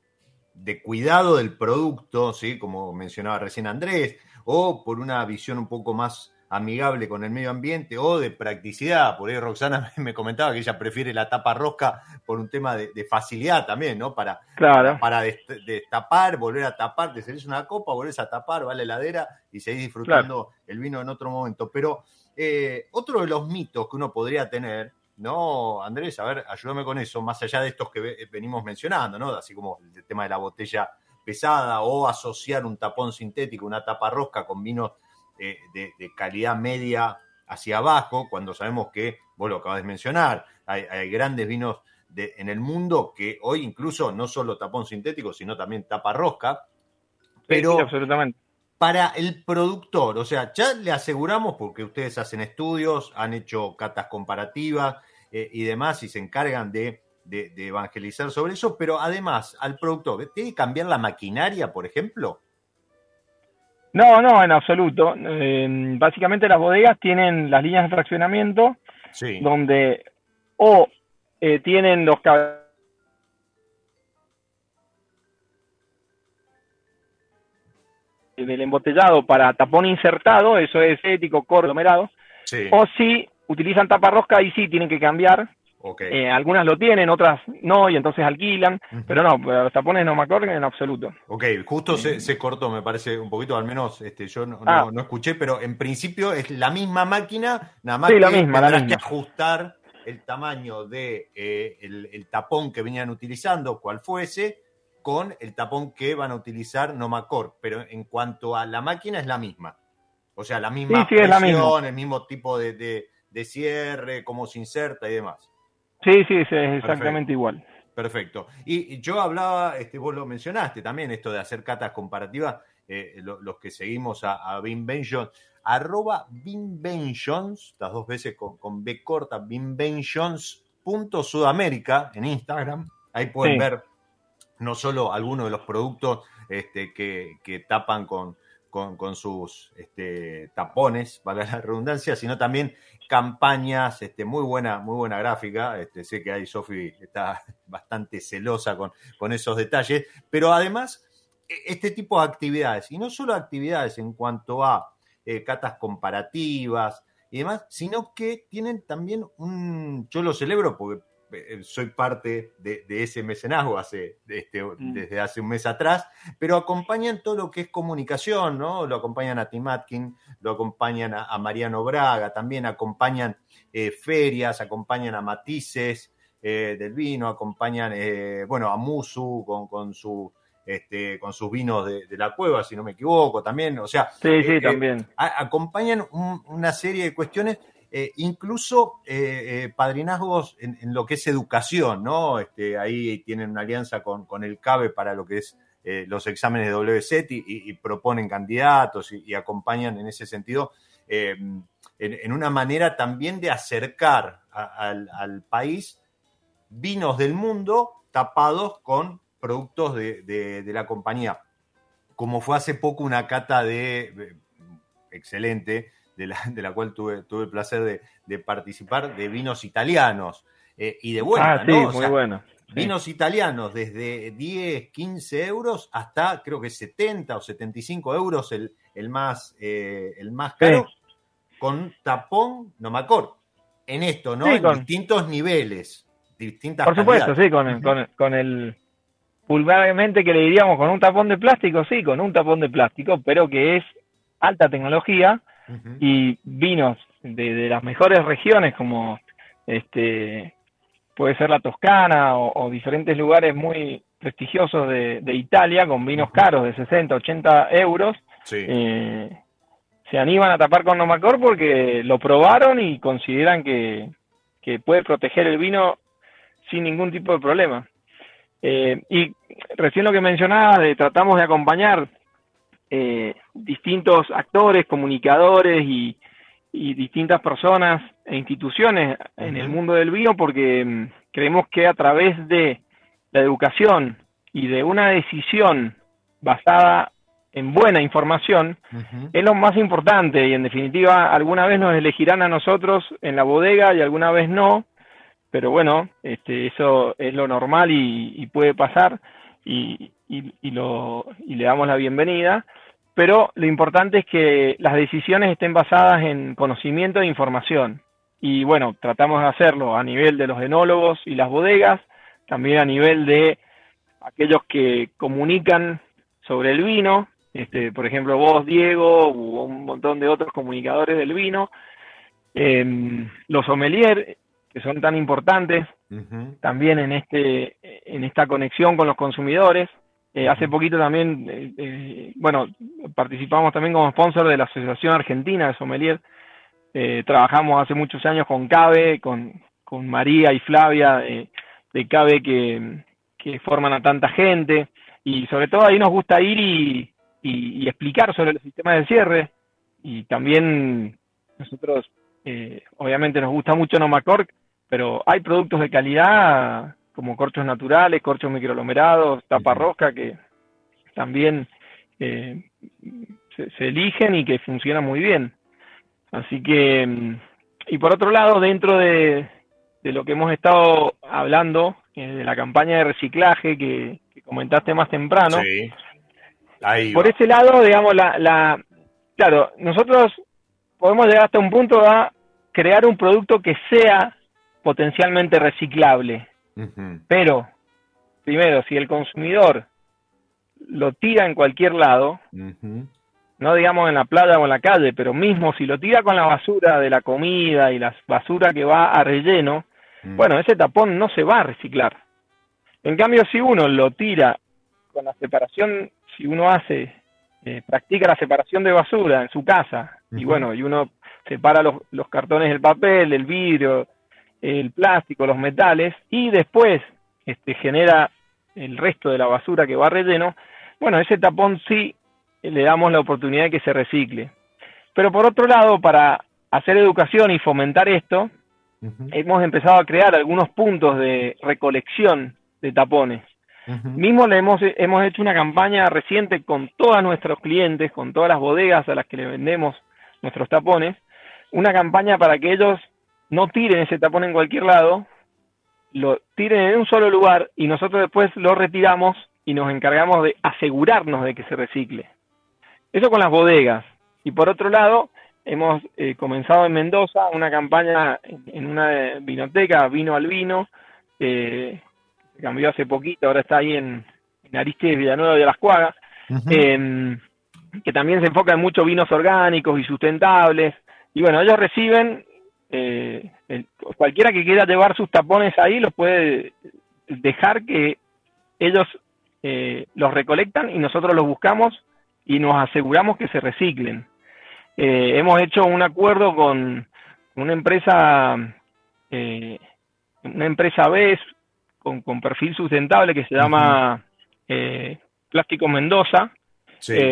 de cuidado del producto, ¿sí? como mencionaba recién Andrés, o por una visión un poco más amigable con el medio ambiente o de practicidad. Por ahí Roxana me comentaba que ella prefiere la tapa rosca por un tema de, de facilidad también, ¿no? Para, Claro. para dest- destapar, volver a tapar, te servís una copa, volvés a tapar, va a la heladera y seguís disfrutando el vino en otro momento. Pero eh, otro de los mitos que uno podría tener, ¿no, Andrés? A ver, ayúdame con eso, más allá de estos que ve- venimos mencionando, ¿no? Así como el tema de la botella pesada o asociar un tapón sintético, una tapa rosca con vinos de, de calidad media hacia abajo, cuando sabemos que, vos lo acabas de mencionar, hay, hay grandes vinos de- en el mundo que hoy incluso no solo tapón sintético, sino también tapa rosca, pero Sí, absolutamente. para el productor, o sea, ya le aseguramos, porque ustedes hacen estudios, han hecho catas comparativas eh, y demás, y se encargan de, de- de evangelizar sobre eso, pero además al productor, ¿tiene que cambiar la maquinaria, por ejemplo? No, no, en absoluto. Eh, básicamente las bodegas tienen las líneas de fraccionamiento Sí. donde o eh, tienen los del embotellado para tapón insertado, eso es ético, corto, aglomerado, Sí. o si utilizan tapa rosca y sí tienen que cambiar. Ok. Eh, algunas lo tienen, otras no, y entonces alquilan, Ujú. pero no, los tapones no me acuerdo en absoluto. Ok, justo se, se cortó, me parece un poquito, al menos este, yo no, Ah. no- no escuché, pero en principio es la misma máquina, nada más Sí, que la misma, la tendrás misma. que ajustar el tamaño de eh, el, el tapón que venían utilizando, cual fuese, con el tapón que van a utilizar Nomacor, pero en cuanto a la máquina es la misma. O sea, la misma Sí, sí, es la presión, el mismo tipo de, de- de cierre, cómo se inserta y demás. Sí, sí, es exactamente igual. Perfecto. Y yo hablaba, este, vos lo mencionaste también, esto de hacer catas comparativas, eh, lo- los que seguimos a, a arroba Vinventions, las dos veces con, con B corta, Vinventions.sudamérica en Instagram. Ahí pueden Sí. ver no solo algunos de los productos este, que, que tapan con, con, sus este, tapones, para la redundancia, sino también campañas, este, muy buena, muy buena gráfica. Este, sé que ahí Sofi está bastante celosa con, esos detalles, pero además, e- este tipo de actividades, y no solo actividades en cuanto a eh, catas comparativas y demás, sino que tienen también un, yo lo celebro porque soy parte de, de ese mecenazgo hace, este, desde hace un mes atrás, pero acompañan todo lo que es comunicación, ¿no? Lo acompañan a Tim Atkin, lo acompañan a, a Mariano Braga, también acompañan eh, ferias, acompañan a Matices eh, del vino, acompañan, eh, bueno, a Musu con, con su... Este, con sus vinos de, de la cueva, si no me equivoco, también, o sea, Sí, sí, eh, también. a- acompañan un- una serie de cuestiones, eh, incluso eh, eh, padrinazgos en, lo que es educación, ¿no? Este, ahí tienen una alianza con, el CABE para lo que es los exámenes de WSET y, proponen candidatos y, acompañan en ese sentido en, una manera también de acercar al, país vinos del mundo tapados con productos de, la compañía. Como fue hace poco una cata de excelente, de la, de la cual tuve, tuve el placer de, de participar, de vinos italianos. eh, y de vuelta, ah, sí, ¿no? O muy sea, bueno. Sí. Vinos italianos desde 10, 15 euros hasta creo que 70 o 75 euros el, el más, eh, el más caro, con tapón Nomacor. En esto, ¿no? Sí, en con- distintos niveles, distintas Por supuesto, calidades. sí, con, el- con, el- con el vulgarmente que le diríamos con un tapón de plástico, sí, con un tapón de plástico, pero que es alta tecnología Y vinos de, de las mejores regiones como este puede ser la Toscana o, diferentes lugares muy prestigiosos de, Italia con vinos caros de 60, 80 euros, eh, se animan a tapar con Nomacor porque lo probaron y consideran que, puede proteger el vino sin ningún tipo de problema. Eh, y recién lo que mencionaba, tratamos de acompañar eh, distintos actores, comunicadores y, distintas personas e instituciones en el mundo del vino porque mm, creemos que a través de la educación y de una decisión basada en buena información es lo más importante y en definitiva alguna vez nos elegirán a nosotros en la bodega y alguna vez no, pero bueno, este, eso es lo normal y, puede pasar y, y, lo, y le damos la bienvenida, pero lo importante es que las decisiones estén basadas en conocimiento e información. Y bueno, tratamos de hacerlo a nivel de los enólogos y las bodegas, también a nivel de aquellos que comunican sobre el vino, este, por ejemplo, vos, Diego, o un montón de otros comunicadores del vino, em, los sommeliers, que son tan importantes también en, este, en esta conexión con los consumidores. Eh, hace poquito también, eh, eh, bueno, participamos también como sponsor de la Asociación Argentina de Sommelier. trabajamos hace muchos años con CABE, con, con María y Flavia de, CABE que, que forman a tanta gente. Y sobre todo ahí nos gusta ir y, y, explicar sobre el sistema de cierre. Y también nosotros, eh, obviamente nos gusta mucho Nomacork, pero hay productos de calidad como corchos naturales, corchos microlomerados, tapa rosca, que también eh, se, eligen y que funcionan muy bien. Así que, mm, y por otro lado, dentro de, lo que hemos estado hablando, eh, de la campaña de reciclaje que, que comentaste más temprano, sí. Por ese lado, digamos, la, la, claro, nosotros podemos llegar hasta un punto a crear un producto que sea potencialmente reciclable. Pero, primero, si el consumidor lo tira en cualquier lado, no digamos en la playa o en la calle, pero mismo si lo tira con la basura de la comida y la basura que va a relleno, mm. bueno, ese tapón no se va a reciclar. En cambio, si uno lo tira con la separación si uno hace, eh, practica la separación de basura en su casa, y bueno, y uno separa los, los cartones del papel, el vidrio, el plástico, los metales, y después este, genera el resto de la basura que va relleno, bueno, ese tapón sí le damos la oportunidad de que se recicle. Pero por otro lado, para hacer educación y fomentar esto, hemos empezado a crear algunos puntos de recolección de tapones. Mismo le hemos, hemos hecho una campaña reciente con todos nuestros clientes, con todas las bodegas a las que le vendemos nuestros tapones, una campaña para que ellos no tiren ese tapón en cualquier lado, lo tiren en un solo lugar y nosotros después lo retiramos y nos encargamos de asegurarnos de que se recicle. Eso con las bodegas. Y por otro lado, hemos eh, comenzado en Mendoza una campaña en, una vinoteca, vino al vino, eh, cambió hace poquito, ahora está ahí en, en Aristides Villanueva de las Cuagas, em, que también se enfoca en muchos vinos orgánicos y sustentables. Y bueno, ellos reciben, eh, cualquiera que quiera llevar sus tapones ahí, los puede dejar que ellos eh, los recolectan y nosotros los buscamos y nos aseguramos que se reciclen. Eh, hemos hecho un acuerdo con una empresa, una empresa BES, con, perfil sustentable que se llama Plástico Mendoza,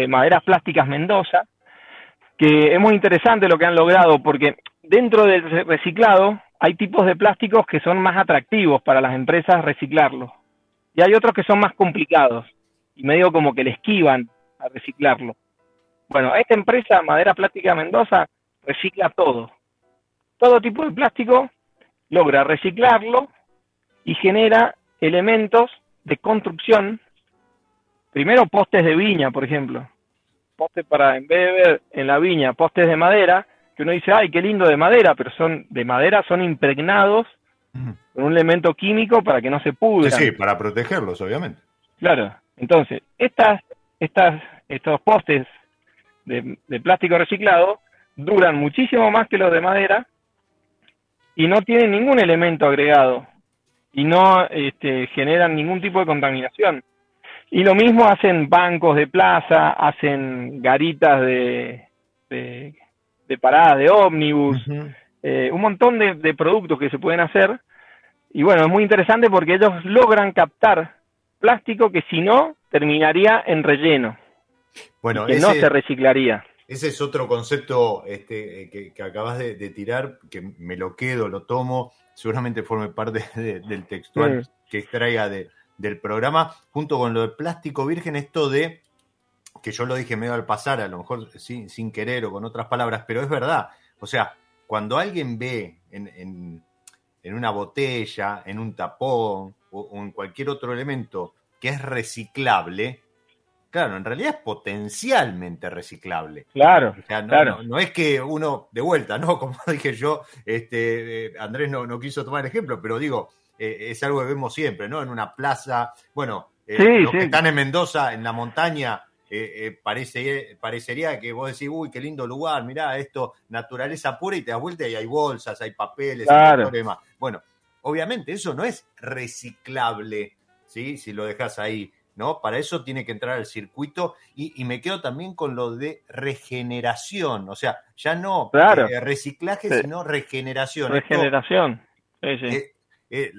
Maderas Plásticas Mendoza, que es muy interesante lo que han logrado porque dentro del reciclado hay tipos de plásticos que son más atractivos para las empresas reciclarlos y hay otros que son más complicados y medio como que le esquivan a reciclarlo. Bueno, esta empresa Madera Plástica Mendoza recicla todo. Todo tipo de plástico logra reciclarlo y genera elementos de construcción, primero postes de viña, por ejemplo, postes para, en vez de ver en la viña postes de madera, que uno dice, ay, qué lindo de madera, pero son de madera, son impregnados con un elemento químico para que no se pudran. Sí, para protegerlos, obviamente. Claro, entonces, estas, estas, estos postes de, de plástico reciclado duran muchísimo más que los de madera y no tienen ningún elemento agregado y no este, generan ningún tipo de contaminación. Y lo mismo hacen bancos de plaza, hacen garitas de, de, paradas de ómnibus, eh, un montón de, de, productos que se pueden hacer. Y bueno, es muy interesante porque ellos logran captar plástico que si no terminaría en relleno. Bueno, que no se reciclaría. Ese es otro concepto este, que, acabas de, tirar, que me lo quedo, lo tomo, seguramente forme parte del textual que extraiga del programa, junto con lo de plástico virgen, esto de, que yo lo dije medio al pasar, a lo mejor sin, sin querer o con otras palabras, pero es verdad. O sea, cuando alguien ve en, una botella, en un tapón o en cualquier otro elemento que es reciclable, Claro, en realidad es potencialmente reciclable. Claro. no, es que uno, de vuelta, ¿no? Como dije yo, este, eh, Andrés no, no quiso tomar el ejemplo, pero digo, eh, es algo que vemos siempre, ¿no? En una plaza, bueno, eh, los que están en Mendoza, en la montaña, parece, parecería que vos decís, uy, qué lindo lugar, mirá, esto, naturaleza pura, y te das vuelta y hay bolsas, hay papeles, claro. hay Bueno, obviamente eso no es reciclable, ¿sí? Si lo dejas ahí ¿no? Para eso tiene que entrar al circuito y, me quedo también con lo de regeneración, o sea, ya no eh, reciclaje, sino regeneración. Regeneración, eh, eh,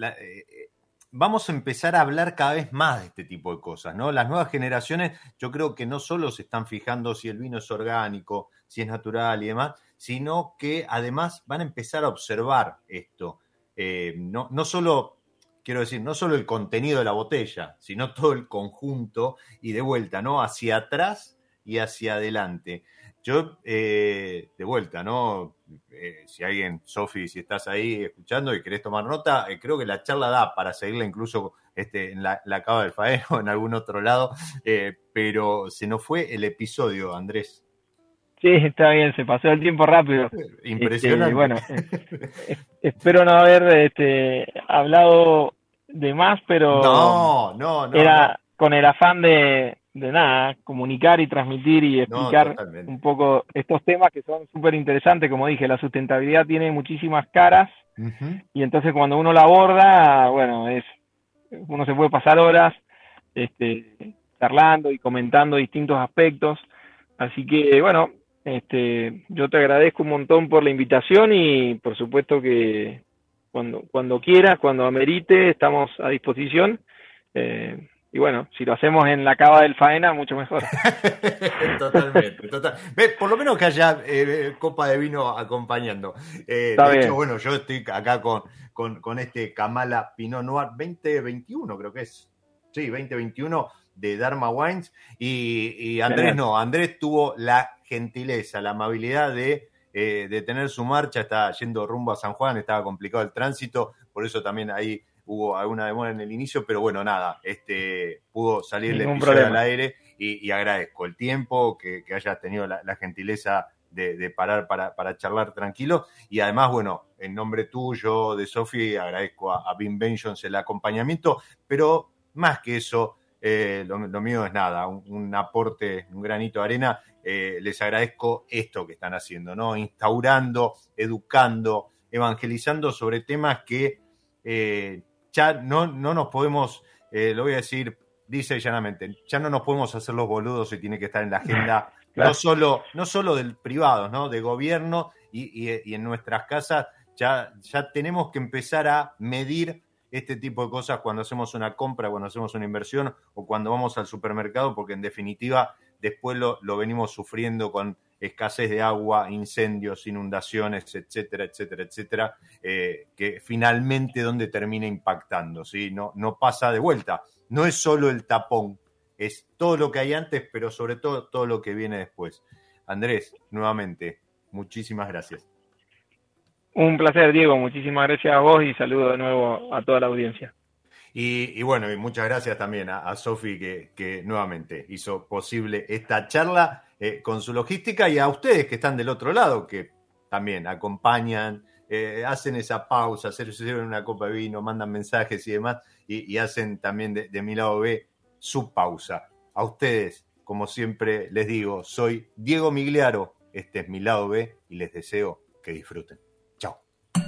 vamos a empezar a hablar cada vez más de este tipo de cosas, ¿no? Las nuevas generaciones yo creo que no solo se están fijando si el vino es orgánico, si es natural y demás, sino que además van a empezar a observar esto. no, no solo quiero decir, no solo el contenido de la botella, sino todo el conjunto y de vuelta, ¿no? Hacia atrás y hacia adelante. Yo, eh, de vuelta, ¿no? Eh, si alguien, Sofi, si estás ahí escuchando y querés tomar nota, eh, creo que la charla da para seguirla incluso este, en la, la Cava del Faeno o en algún otro lado, pero se nos fue el episodio, Andrés. Sí, está bien, se pasó el tiempo rápido. Impresionante. Este, bueno, espero no haber este, hablado de más, pero no, no, no, era con el afán de, de nada, comunicar y transmitir y explicar un poco estos temas que son súper interesantes. Como dije, la sustentabilidad tiene muchísimas caras y entonces cuando uno la aborda, bueno, es uno se puede pasar horas este, charlando y comentando distintos aspectos. Así que, bueno, este, yo te agradezco un montón por la invitación y por supuesto que cuando, cuando quieras, cuando amerite, estamos a disposición. Eh, y bueno, si lo hacemos en la cava del faena, mucho mejor. Totalmente, total. Por lo menos que haya eh, copa de vino acompañando. Eh, de hecho, bueno, yo estoy acá con, con, con, este Kamala Pinot Noir 2021, creo que es. Sí, 2021 de Dharma Wines. Y, Andrés no, Andrés tuvo la gentileza, la amabilidad de, eh, de tener su marcha, está yendo rumbo a San Juan, estaba complicado el tránsito, por eso también ahí hubo alguna demora en el inicio, pero bueno, nada, este pudo salir el episodio al aire y, agradezco el tiempo, que, que hayas tenido la, gentileza de, parar para, para, charlar tranquilo. Y además, bueno, en nombre tuyo, de Sofi, agradezco a, a Bentions el acompañamiento, pero más que eso, eh, lo, mío es nada, un, aporte, un granito de arena. Eh, les agradezco esto que están haciendo, ¿no? Instaurando, educando, evangelizando sobre temas que eh, ya no, no nos podemos, lo voy a decir, dice llanamente, ya no nos podemos hacer los boludos y tiene que estar en la agenda no solo, no solo del privado, ¿no? De gobierno y, y, en nuestras casas, ya, ya tenemos que empezar a medir este tipo de cosas cuando hacemos una compra, cuando hacemos una inversión o cuando vamos al supermercado, porque en definitiva después lo, venimos sufriendo con escasez de agua, incendios, inundaciones, etcétera, etcétera, etcétera, eh, que finalmente donde termina impactando, ¿sí? No, no pasa de vuelta. No es solo el tapón, es todo lo que hay antes, pero sobre todo todo lo que viene después. Andrés, nuevamente, muchísimas gracias. Un placer, Diego. Muchísimas gracias a vos y saludo de nuevo a toda la audiencia. Y, bueno, y muchas gracias también a, Sofi que, nuevamente hizo posible esta charla eh, con su logística y a ustedes que están del otro lado, que también acompañan, eh, hacen esa pausa, se sirven una copa de vino, mandan mensajes y demás, y, hacen también de, de mi lado B su pausa. A ustedes, como siempre les digo, soy Diego Migliaro, este es mi lado B y les deseo que disfruten.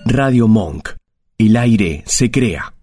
Radio Monk. El aire se crea.